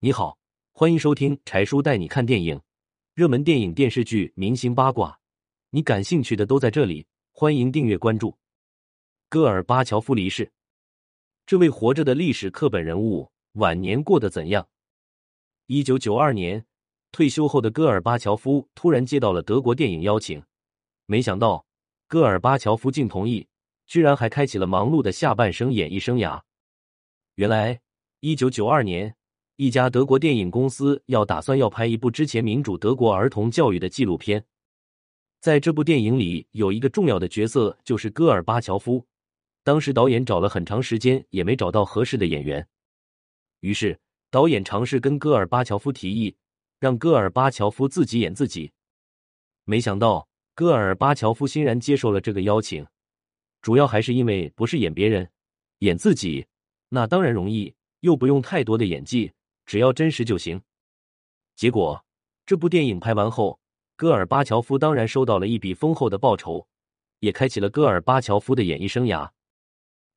你好，欢迎收听柴叔带你看电影，热门电影、电视剧、明星八卦，你感兴趣的都在这里。欢迎订阅关注。戈尔巴乔夫离世，这位活着的历史课本人物晚年过得怎样？一九九二年，退休后的戈尔巴乔夫突然接到了德国电影邀请，没想到戈尔巴乔夫竟同意，居然还开启了忙碌的下半生演艺生涯。原来，一九九二年，一家德国电影公司要打算要拍一部之前民主德国儿童教育的纪录片，在这部电影里有一个重要的角色，就是戈尔巴乔夫。当时导演找了很长时间，也没找到合适的演员，于是导演尝试跟戈尔巴乔夫提议，让戈尔巴乔夫自己演自己。没想到戈尔巴乔夫欣然接受了这个邀请，主要还是因为不是演别人，演自己。那当然容易，又不用太多的演技，只要真实就行。结果这部电影拍完后，戈尔巴乔夫当然收到了一笔丰厚的报酬，也开启了戈尔巴乔夫的演艺生涯。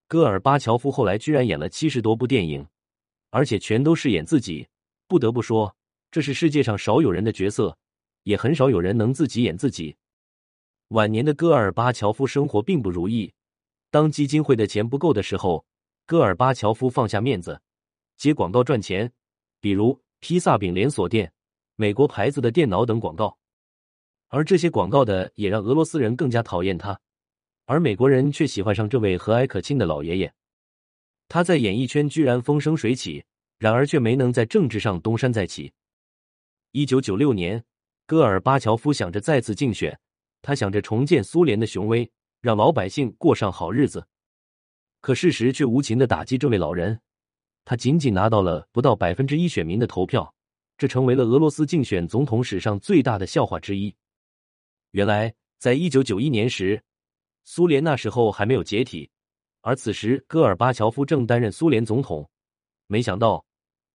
戈尔巴乔夫后来居然演了七十多部电影，而且全都是演自己。不得不说，这是世界上少有人的角色，也很少有人能自己演自己。晚年的戈尔巴乔夫生活并不如意，当基金会的钱不够的时候。戈尔巴乔夫放下面子，接广告赚钱，比如披萨饼连锁店、美国牌子的电脑等广告。而这些广告的也让俄罗斯人更加讨厌他，而美国人却喜欢上这位和蔼可亲的老爷爷。他在演艺圈居然风生水起，然而却没能在政治上东山再起。一九九六年，戈尔巴乔夫想着再次竞选，他想着重建苏联的雄威，让老百姓过上好日子。可事实却无情的打击这位老人，他仅仅拿到了不到百分之一选民的投票，这成为了俄罗斯竞选总统史上最大的笑话之一。原来，在一九九一年时，苏联那时候还没有解体，而此时戈尔巴乔夫正担任苏联总统。没想到，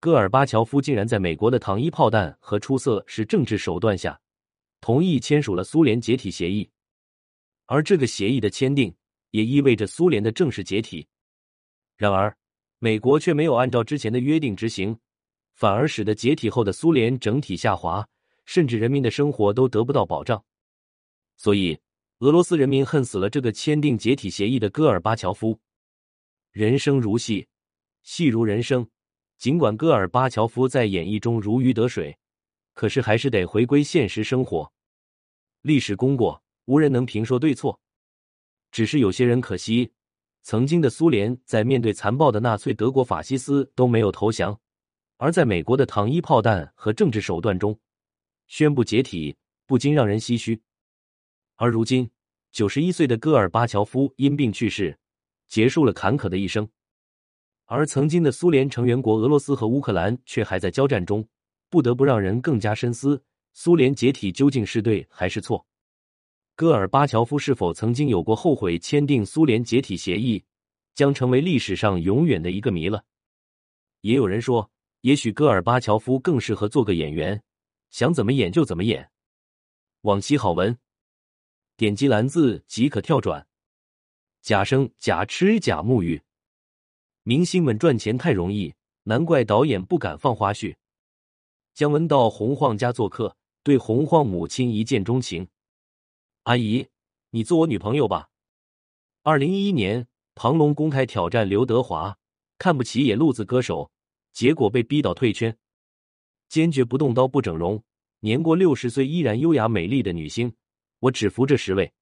戈尔巴乔夫竟然在美国的糖衣炮弹和出色是政治手段下，同意签署了苏联解体协议，而这个协议的签订。也意味着苏联的正式解体。然而，美国却没有按照之前的约定执行，反而使得解体后的苏联整体下滑，甚至人民的生活都得不到保障。所以，俄罗斯人民恨死了这个签订解体协议的戈尔巴乔夫。人生如戏，戏如人生。尽管戈尔巴乔夫在演绎中如鱼得水，可是还是得回归现实生活。历史功过，无人能评说对错。只是有些人可惜，曾经的苏联在面对残暴的纳粹德国法西斯都没有投降，而在美国的糖衣炮弹和政治手段中宣布解体，不禁让人唏嘘。而如今，九十一岁的戈尔巴乔夫因病去世，结束了坎坷的一生。而曾经的苏联成员国俄罗斯和乌克兰却还在交战中，不得不让人更加深思：苏联解体究竟是对还是错？戈尔巴乔夫是否曾经有过后悔签订苏联解体协议，将成为历史上永远的一个谜了。也有人说，也许戈尔巴乔夫更适合做个演员，想怎么演就怎么演。往期好文，点击蓝字即可跳转。假生假吃假沐浴，明星们赚钱太容易，难怪导演不敢放花絮。姜文到洪晃家做客，对洪晃母亲一见钟情。阿姨，你做我女朋友吧。二零一一年，庞龙公开挑战刘德华，看不起野路子歌手，结果被逼到退圈。坚决不动刀不整容，年过六十岁依然优雅美丽的女星，我只服这十位。